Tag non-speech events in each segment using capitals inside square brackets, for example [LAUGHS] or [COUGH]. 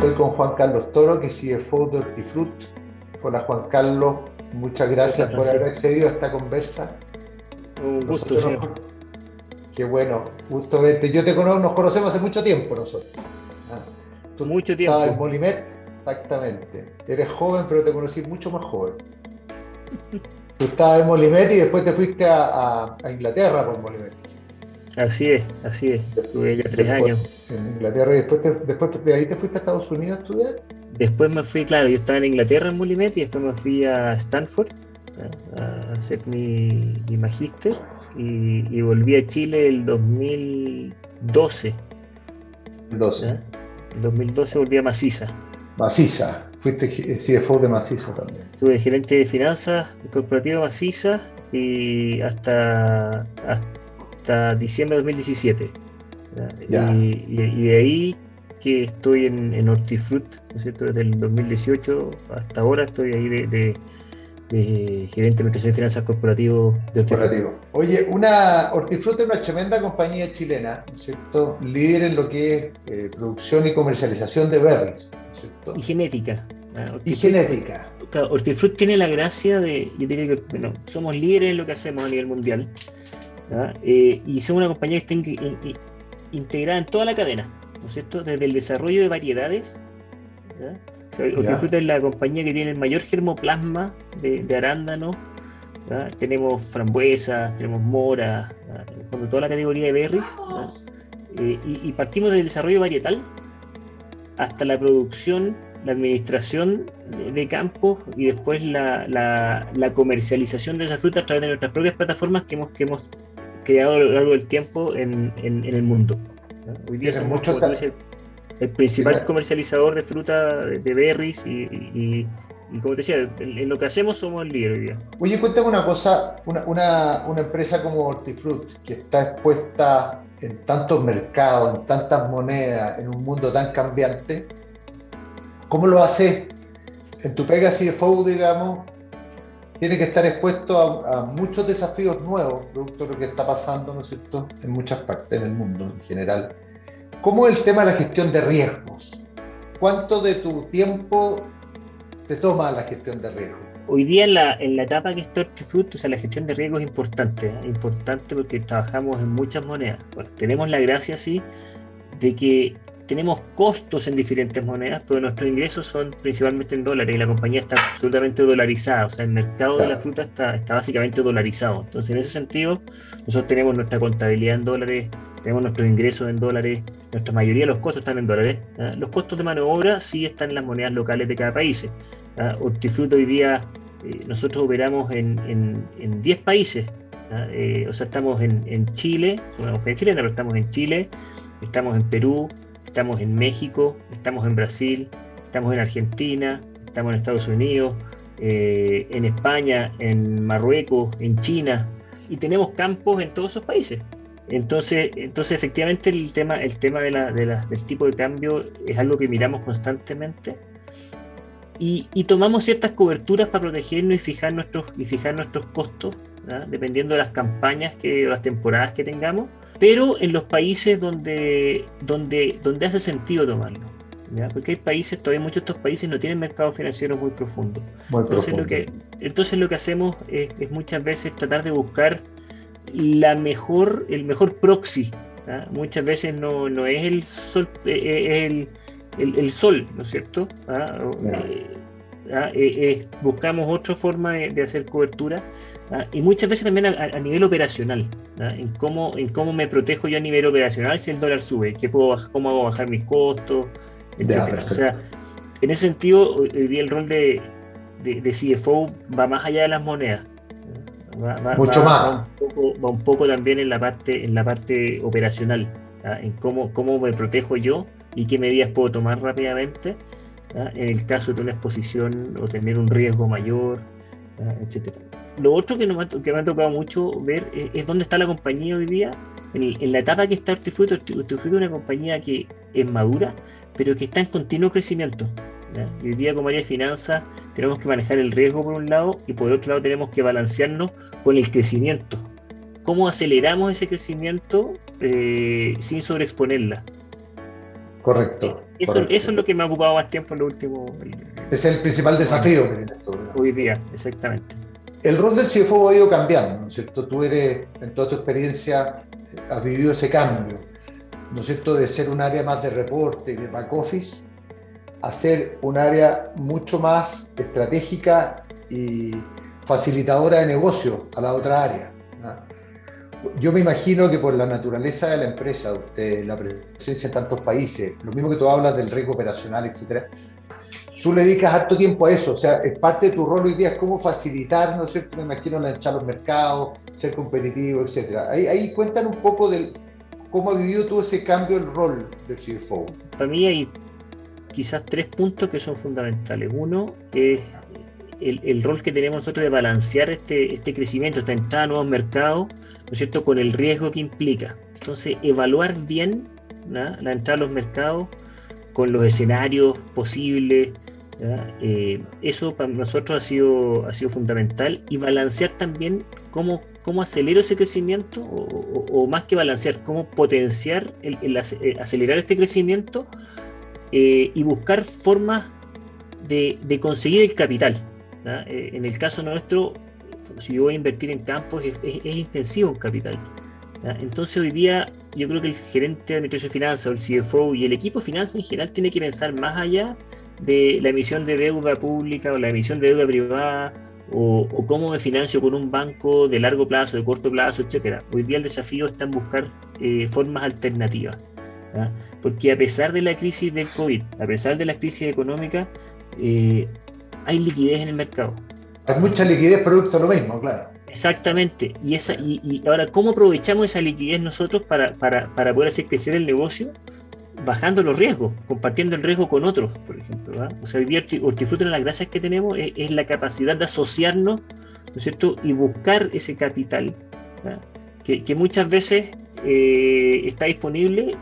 Estoy con Juan Carlos Toro, que CFO de Hortifruit. Hola Juan Carlos, muchas gracias por haber accedido a esta conversa. Un gusto, señor. Qué bueno, gusto verte. Yo te conozco, nos conocemos hace mucho tiempo nosotros. ¿Ah? mucho tiempo. Estabas en Molimet, exactamente. Eres joven, pero te conocí mucho más joven. [LAUGHS] Tú estabas en Molimet y después te fuiste a, Inglaterra por Molimet. Así es, así es. Estuve ya tres años. En Inglaterra y después, después de ahí te fuiste a Estados Unidos a estudiar. Después me fui, claro, yo estaba en Inglaterra en Molimet y después me fui a Stanford a hacer mi, mi magíster y, volví a Chile el 2012. 12. En 2012 volví a Maciza. Maciza, fuiste CFO de Maciza también. Estuve gerente de finanzas corporativo Maciza y hasta, hasta diciembre de 2017. Y, y, de ahí que estoy en, en Hortifruit, ¿no es cierto? Desde el 2018 hasta ahora estoy ahí de gerente de administración de finanzas corporativo de Corporativo. Oye, una Hortifruti es una tremenda compañía chilena, cierto? Líder en lo que es eh, producción y comercialización de berries, cierto? Y genética. Ah, y genética. Claro, Hortifruti tiene la gracia de, yo diría que, bueno, somos líderes en lo que hacemos a nivel mundial, eh, y somos una compañía que está integrada en toda la cadena, ¿no es cierto? Desde el desarrollo de variedades, ¿verdad? es la compañía que tiene el mayor germoplasma de, de arándano. Tenemos frambuesas, tenemos moras, en el fondo toda la categoría de berries. Eh, y, partimos del desarrollo varietal hasta la producción, la administración de, campos y después la, comercialización de esa fruta a través de nuestras propias plataformas que hemos, que hemos creado a lo largo del tiempo en, el mundo. Hoy día somos, el principal comercializador de fruta, de berries y, como te decía, en, lo que hacemos somos el líder hoy día. Oye, cuéntame una cosa, una, empresa como Hortifruit, que está expuesta en tantos mercados, en tantas monedas, en un mundo tan cambiante, ¿cómo lo haces? En tu pega CFO, digamos, tiene que estar expuesto a, muchos desafíos nuevos, producto de lo que está pasando, ¿no es cierto?, en muchas partes del mundo en general. ¿Cómo es el tema de la gestión de riesgos? ¿Cuánto de tu tiempo te toma la gestión de riesgos? Hoy día en la, en la etapa que está Hortifruti, o sea, la gestión de riesgos es importante, ¿eh? importante porque trabajamos en muchas monedas. tenemos la gracia, sí, de que tenemos costos en diferentes monedas, pero nuestros ingresos son principalmente en dólares y la compañía está absolutamente dolarizada, o sea, el mercado de la fruta está, está básicamente dolarizado. Entonces, en ese sentido, nosotros tenemos nuestra contabilidad en dólares, tenemos nuestros ingresos en dólares, nuestra mayoría de los costos están en dólares. Los costos de mano de obra sí están en las monedas locales de cada país. Hortifruta hoy día eh, nosotros operamos en, en, 10 países. Eh, o sea, estamos en, en Chile, una compañía chilena, pero estamos en Chile, estamos en Perú, estamos en México, estamos en Brasil, estamos en Argentina, estamos en Estados Unidos, eh, en España, en Marruecos, en China, y tenemos campos en todos esos países. Entonces, entonces efectivamente el tema, el tema de la, del tipo de cambio es algo que miramos constantemente y, tomamos ciertas coberturas para protegernos y fijar nuestros, y fijar nuestros costos, dependiendo de las campañas que, o las temporadas que tengamos, pero en los países donde, donde, donde hace sentido tomarlo. Porque hay países, todavía muchos de estos países no tienen mercados financieros muy profundos. entonces, Lo que, entonces lo que hacemos es, es muchas veces tratar de buscar la mejor, el mejor proxy. Muchas veces no, no, es el sol, eh, eh, el, el, el, sol, ¿no es cierto? ¿Ah? Eh, ¿ah? buscamos otra forma de, hacer cobertura y muchas veces también a, nivel operacional, en, cómo, en cómo me protejo yo a nivel operacional si el dólar sube, ¿Qué puedo, cómo hago bajar mis costos, etc. o sea, en ese sentido, hoy día el rol de, de, de CFO va más allá de las monedas. Mucho más. Va un, poco, va un, poco, también en la parte, en la parte operacional, en cómo, cómo me protejo yo y qué medidas puedo tomar rápidamente en el caso de una exposición o tener un riesgo mayor, etcétera. Lo otro que, me, que me ha tocado mucho ver es, dónde está la compañía hoy día, en, la etapa que está Hortifruti. Hortifruti es una compañía que es madura, pero que está en continuo crecimiento. Hoy día como área de finanzas tenemos que manejar el riesgo por un lado y por otro lado tenemos que balancearnos con el crecimiento. ¿Cómo aceleramos ese crecimiento eh, sin sobreexponerla? Correcto. Eso, eso, es lo que me ha ocupado más tiempo en lo último. Es el principal desafío que tienes Hoy día, exactamente. El rol del CFO ha ido cambiando, ¿no es cierto? Tú eres, en toda tu experiencia, has vivido ese cambio, ¿no es cierto? De ser un área más de reporte y de back office a ser un área mucho más estratégica y facilitadora de negocio a la otra área. Yo me imagino que por la naturaleza de la empresa, usted, la presencia en tantos países, lo mismo que tú hablas del riesgo operacional, etcétera, tú le dedicas harto tiempo a eso, o sea, es parte de tu rol hoy día, es cómo facilitar, ¿no es cierto? Me imagino lanzar los mercados, ser competitivo, etcétera. Ahí, ahí cuentan un poco del cómo ha vivido todo ese cambio el rol del CFO. Para mí hay quizás tres puntos que son fundamentales. Uno es el, rol que tenemos nosotros de balancear este, este crecimiento, esta entrada a nuevos mercados, ¿no es cierto?, con el riesgo que implica. Entonces, evaluar bien la entrada a los mercados con los escenarios posibles. Eh, eso para nosotros ha sido, ha sido fundamental y balancear también cómo, cómo acelero ese crecimiento o, más que balancear, cómo potenciar, eh, acelerar este crecimiento eh, y buscar formas de, conseguir el capital. En el caso nuestro, si yo voy a invertir en campos, es, intensivo en capital. Entonces hoy día yo creo que el gerente de administración de finanzas o el CFO y el equipo de finanzas en general tiene que pensar más allá de la emisión de deuda pública o la emisión de deuda privada o, cómo me financio con un banco de largo plazo, de corto plazo, etcétera. Hoy día el desafío está en buscar eh, formas alternativas. Porque a pesar de la crisis del COVID, a pesar de la crisis económica, eh, hay liquidez en el mercado. Hay mucha liquidez producto de lo mismo, claro. Exactamente. Y, esa, y, ahora, ¿cómo aprovechamos esa liquidez nosotros para, para, para, poder hacer crecer el negocio? Bajando los riesgos, compartiendo el riesgo con otros, por ejemplo. O sea, vivir Hortifruti, una de las gracias que tenemos es, la capacidad de asociarnos, ¿no es cierto? Y buscar ese capital, que, que, muchas veces eh, está disponible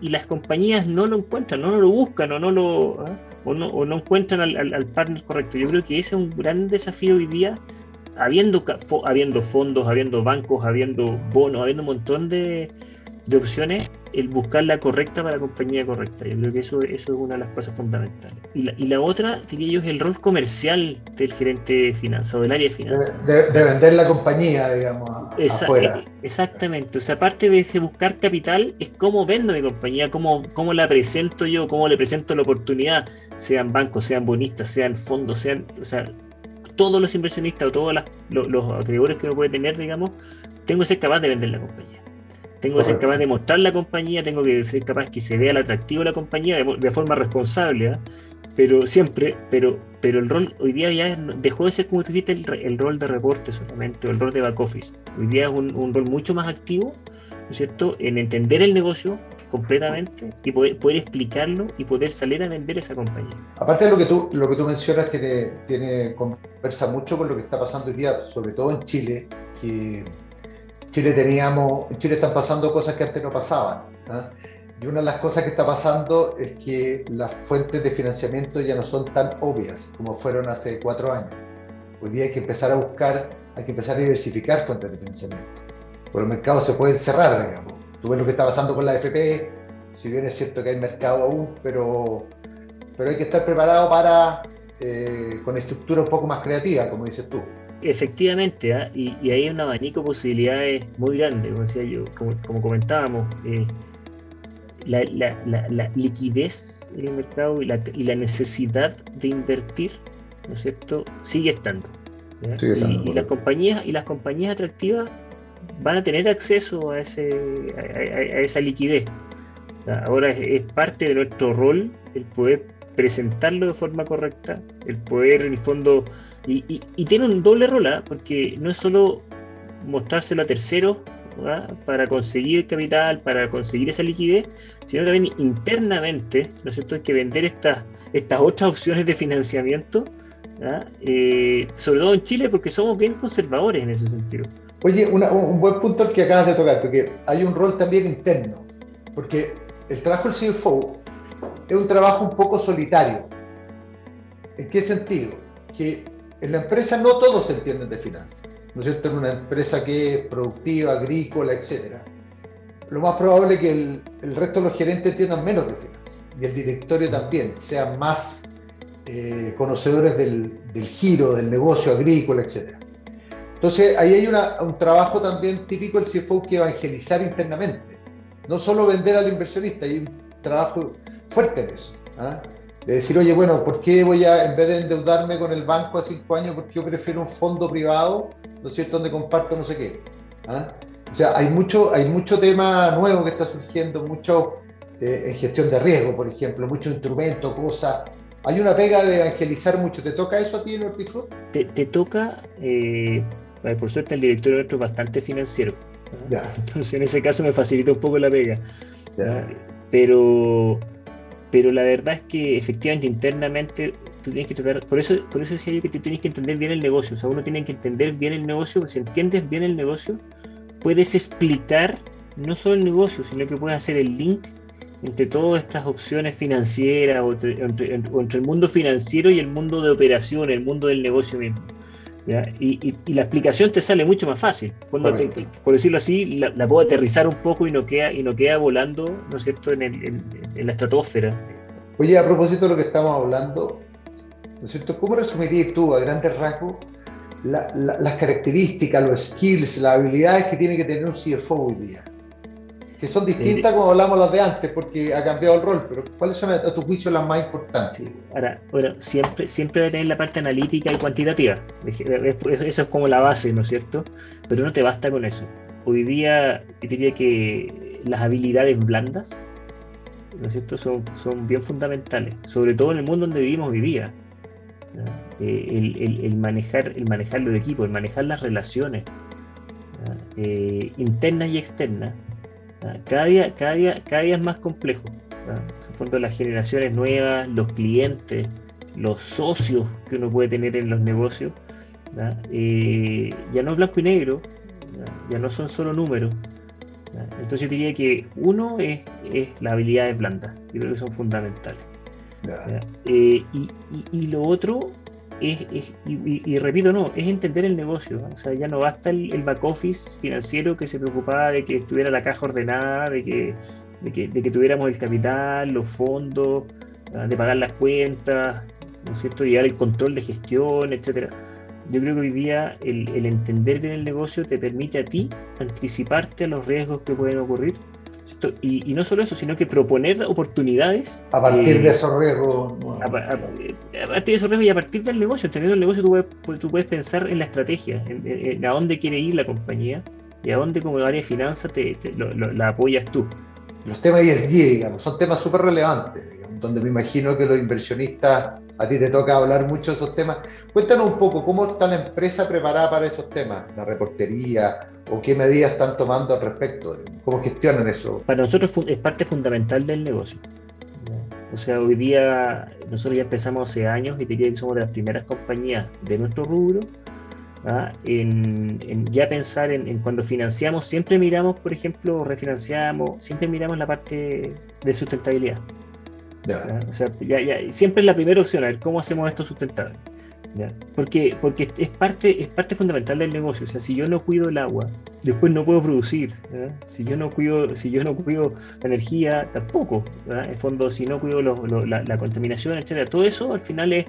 y, las compañías no lo encuentran, no lo buscan o no lo... ¿ah? O no, encuentran al, partner correcto. Yo creo que ese es un gran desafío hoy día, habiendo, habiendo fondos, habiendo bancos, habiendo bonos, habiendo un montón de opciones, el buscar la correcta para la compañía correcta. Yo creo que eso, eso es una de las cosas fundamentales. Y la, y la otra, diría yo, es el rol comercial del gerente de finanzas o del área de finanzas. De, vender la compañía, digamos, afuera. Eh, exactamente. O sea, aparte de ese buscar capital, es cómo vendo mi compañía, cómo, cómo la presento yo, cómo le presento la oportunidad, sean bancos, sean bonistas, sean fondos, sean, o sea, todos los inversionistas o todos los, los acreedores que uno puede tener, digamos, tengo que ser capaz de vender la compañía. Tengo que ser capaz de mostrar la compañía, tengo que ser capaz que se vea el atractivo de la compañía de, forma responsable, ¿ah? pero siempre, pero, pero el rol hoy día ya dejó de ser como tú dijiste el, rol de reporte solamente, o el rol de back office. Hoy día es un, rol mucho más activo, ¿no es cierto?, en entender el negocio completamente y poder, poder, explicarlo y poder salir a vender esa compañía. Aparte de lo que tú, lo que tú mencionas, tiene, tiene, conversa mucho con lo que está pasando hoy día, sobre todo en Chile, que Chile teníamos, en Chile están pasando cosas que antes no pasaban. ¿ah? Y una de las cosas que está pasando es que las fuentes de financiamiento ya no son tan obvias como fueron hace cuatro años. Hoy día hay que empezar a buscar, hay que empezar a diversificar fuentes de financiamiento. Porque los mercados se pueden cerrar, digamos. Tú ves lo que está pasando con la FP, si bien es cierto que hay mercado aún, pero, pero hay que estar preparado para, eh, con estructura un poco más creativa, como dices tú. Efectivamente, ¿ah? y, hay un abanico de posibilidades muy grande, como decía yo, como, comentábamos. Eh, la, liquidez en el mercado y la, necesidad de invertir, ¿no es cierto?, sigue estando. y, las compañías y las compañías atractivas van a tener acceso a ese a, esa liquidez. Ahora es, parte de nuestro rol el poder presentarlo de forma correcta, el poder en el fondo y, tiene un doble rol, ¿ah? porque no es solo mostrárselo a terceros para conseguir capital, para conseguir esa liquidez, sino también internamente, ¿no es cierto? Hay que vender estas, estas otras opciones de financiamiento, eh, sobre todo en Chile, porque somos bien conservadores en ese sentido. Oye, un buen punto que acabas de tocar, porque hay un rol también interno, porque el trabajo del CFO es un trabajo un poco solitario. ¿En qué sentido? Que en la empresa no todos entienden de finanzas, ¿no es cierto? En una empresa que es productiva, agrícola, etc. Lo más probable es que el, resto de los gerentes entiendan menos de finanzas. y el directorio también sean más eh, conocedores del, giro, del negocio agrícola, etc. Entonces, ahí hay un trabajo también típico del CFO que evangelizar internamente. No solo vender al inversionista, hay un trabajo fuerte en eso. ¿ah? De decir, oye, bueno, ¿por qué voy a, en vez de endeudarme con el banco a cinco años, por qué yo prefiero un fondo privado, ¿no es cierto?, donde comparto no sé qué. ¿ah? O sea, hay mucho, hay mucho tema nuevo que está surgiendo, mucho eh, en gestión de riesgo, por ejemplo, muchos instrumentos, cosas. Hay una pega de evangelizar mucho. ¿Te toca eso a ti en? Te, te toca, eh, por suerte el nuestro es bastante financiero. [LAUGHS] Entonces en ese caso me facilita un poco la pega. Pero, pero la verdad es que efectivamente internamente tú tienes que tratar, por eso, por eso decía yo que tú tienes que entender bien el negocio. O sea, uno tiene que entender bien el negocio, si entiendes bien el negocio, puedes explicar no solo el negocio, sino que puedes hacer el link entre todas estas opciones financieras o entre, el mundo financiero y el mundo de operación, el mundo del negocio mismo. Y, la explicación te sale mucho más fácil. Cuando por decirlo así, la, puedo aterrizar un poco y no queda, y no queda volando, ¿no es cierto?, en, en, la estratosfera. Oye, a propósito de lo que estamos hablando, ¿no es cierto? ¿Cómo resumirías tú a grandes rasgos las características, los skills, las habilidades que tiene que tener un CFO hoy día? Que son distintas como hablamos las de antes, porque ha cambiado el rol, pero ¿cuáles son a, tu juicio las más importantes? Ahora, bueno, siempre, siempre tener la parte analítica y cuantitativa. Eso es como la base, ¿no es cierto? Pero no te basta con eso. Hoy día, yo diría que las habilidades blandas, ¿no es cierto?, son, son bien fundamentales, sobre todo en el mundo donde vivimos hoy día. Eh, el, manejar, el manejar los equipos, el manejar las relaciones eh, internas y externas, cada día, cada, día, cada día es más complejo. En fondo, las generaciones nuevas, los clientes, los socios que uno puede tener en los negocios, eh, ya no es blanco y negro, ya no son solo números. Entonces yo diría que uno es, es las habilidades blandas, yo creo que son fundamentales. Eh, y, lo otro es, y, repito, no, es entender el negocio. O sea, ya no basta el, back office financiero que se preocupaba de que estuviera la caja ordenada, de que, de que, tuviéramos el capital, los fondos, ah, de pagar las cuentas, ¿no es cierto? Llevar el control de gestión, etcétera. Yo creo que hoy día el, el entender bien el negocio te permite a ti anticiparte a los riesgos que pueden ocurrir y, no solo eso, sino que proponer oportunidades. A partir de esos riesgos. A, partir de esos riesgos y a partir del negocio. Teniendo el negocio, tú puedes, pues, tú puedes pensar en la estrategia, en, a dónde quiere ir la compañía y a dónde, como área de finanzas, te, la apoyas tú. Los temas ESG, digamos, son temas súper relevantes, donde me imagino que los inversionistas, a ti te toca hablar mucho de esos temas. Cuéntanos un poco, ¿cómo está la empresa preparada para esos temas? La reportería, o qué medidas están tomando al respecto? ¿Cómo gestionan eso? Para nosotros es parte fundamental del negocio. O sea, hoy día nosotros ya empezamos hace años y diría que somos de las primeras compañías de nuestro rubro ¿ah? en, ya pensar en, cuando financiamos, siempre miramos, por ejemplo, refinanciamos, siempre miramos la parte de sustentabilidad. O sea, ya, ya, siempre es la primera opción, a ver cómo hacemos esto sustentable. Porque, porque es, parte, es parte fundamental del negocio. O sea, si yo no cuido el agua, después no puedo producir. Si yo no cuido, si yo no cuido la energía, tampoco. En fondo, si no cuido la, contaminación, etcétera, todo eso al final es,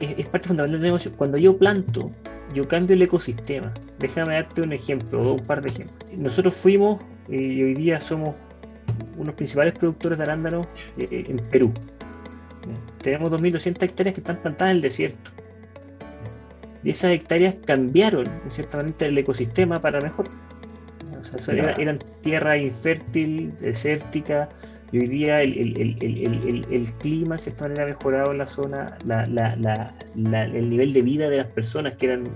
es, parte fundamental del negocio. Cuando yo planto, yo cambio el ecosistema. Déjame darte un ejemplo, o un par de ejemplos. Nosotros fuimos eh, y hoy día somos unos principales productores de arándanos eh, en Perú. Tenemos 2.200 hectáreas que están plantadas en el desierto. Y esas hectáreas cambiaron, en cierta manera, el ecosistema para mejor. O sea, eran, tierra infértil, desértica, y hoy día el, clima, de cierta manera, ha mejorado en la zona, el nivel de vida de las personas, que eran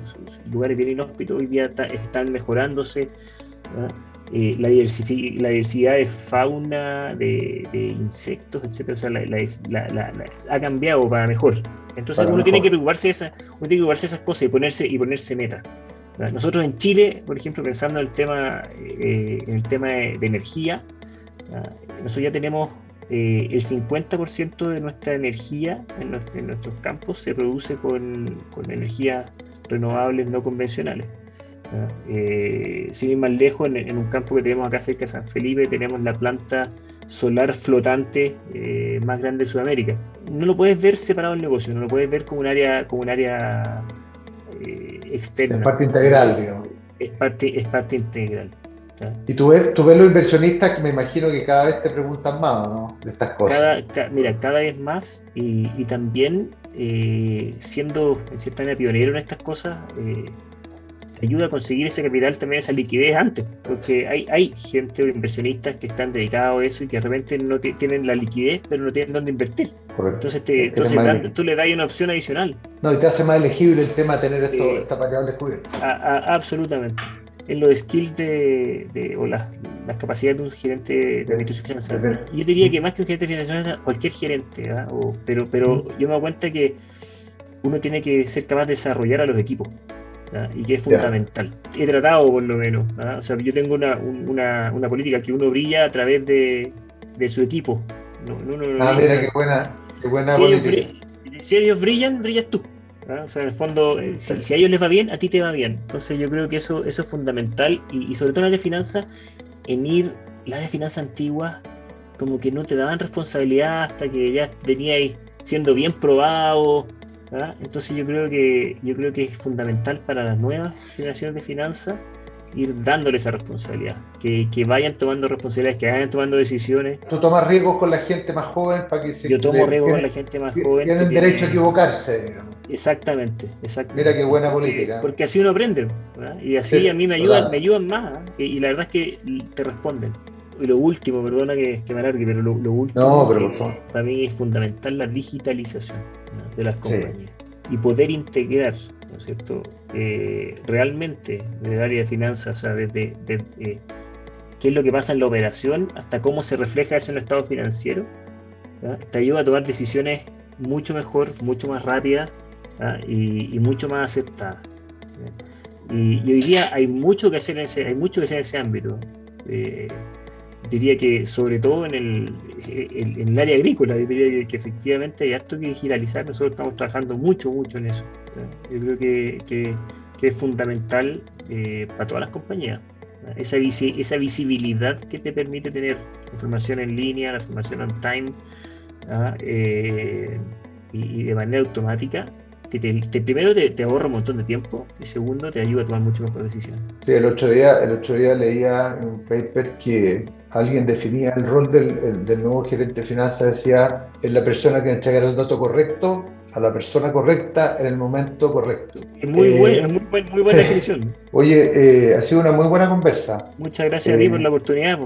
lugares bien inhóspitos, hoy día están mejorándose. Eh, la, la, diversidad de fauna, de, insectos, etcétera, o sea, ha cambiado para mejor. Entonces uno tiene que preocuparse de esa, uno tiene que preocuparse esas cosas y ponerse y ponerse metas. Nosotros en Chile, por ejemplo, pensando en el tema, eh, en el tema de, energía, nosotros ya tenemos eh, el 50% de nuestra energía en, nuestros campos se produce con, con energías renovables no convencionales. Eh, sin ir más lejos, en, un campo que tenemos acá cerca de San Felipe, tenemos la planta solar flotante eh, más grande de Sudamérica. No lo puedes ver separado del negocio, no lo puedes ver como un área, como un área eh, externa. Es parte integral, digamos. Es parte, es parte integral. Y tú ves, tú ves los inversionistas que me imagino que cada vez te preguntan más, ¿no? De estas cosas. mira, cada vez más y, también eh, siendo en cierta manera pionero en estas cosas, eh, ayuda a conseguir ese capital también, esa liquidez antes, porque hay, hay gente o inversionistas que están dedicados a eso y que de repente no tienen la liquidez, pero no tienen dónde invertir. Entonces, te, entonces tú le das una opción adicional. No, y te hace más elegible el tema de tener esto, esta variable descubierta. absolutamente en los skills de, o las, capacidades de un gerente de administración financiera. Yo diría que más que un gerente financiero, cualquier gerente, ¿ah? pero, pero yo me doy cuenta que uno tiene que ser capaz de desarrollar a los equipos. ¿Ah? y que es fundamental. He tratado por lo menos. ¿ah? O sea, yo tengo una, una, una, política que uno brilla a través de, de su equipo. No, ah, mira, qué buena, qué buena política. si ellos brillan, brillas tú. O sea, en el fondo, eh, si, a ellos les va bien, a ti te va bien. Entonces yo creo que eso, eso es fundamental y, sobre todo en la de finanzas, en ir, la área de finanzas antigua, como que no te daban responsabilidad hasta que ya veníais siendo bien probado. Entonces yo creo que yo creo que es fundamental para las nuevas generaciones de finanzas ir dándole esa responsabilidad, que, que, vayan tomando responsabilidades, que vayan tomando decisiones. Tú tomas riesgos con la gente más joven para que se... Yo tomo riesgos con la gente más joven. Tienen derecho a equivocarse, digamos. Exactamente, exactamente. Mira qué buena política. Porque así uno aprende, y así a mí me ayudan, me ayudan más, y, la verdad es que te responden. Y lo último, perdona que, me alargue, pero lo, último no, pero por favor. para mí es fundamental la digitalización de las compañías y poder integrar ¿no es cierto? Eh, realmente desde el área de finanzas, o sea, desde, eh, qué es lo que pasa en la operación hasta cómo se refleja eso en el estado financiero, te ayuda a tomar decisiones mucho mejor, mucho más rápidas y, mucho más aceptadas. Y, hoy día hay mucho que hacer en ese, hay mucho que hacer en ese ámbito. Eh, diría que sobre todo en el, en el área agrícola, diría que, efectivamente hay harto que digitalizar, nosotros estamos trabajando mucho, mucho en eso. Yo creo que, es fundamental eh, para todas las compañías. Esa, esa visibilidad que te permite tener información en línea, la información on time eh, y, de manera automática, que te, primero te, ahorra un montón de tiempo y segundo te ayuda a tomar mucho mejor decisiones. Sí, el otro día, el otro día leía en un paper que alguien definía el rol del, del nuevo gerente de finanzas, decía, es la persona que entrega el dato correcto a la persona correcta en el momento correcto. Es muy, eh, buena, muy, muy, buena definición. Oye, eh, ha sido una muy buena conversa. Muchas gracias a ti por la oportunidad.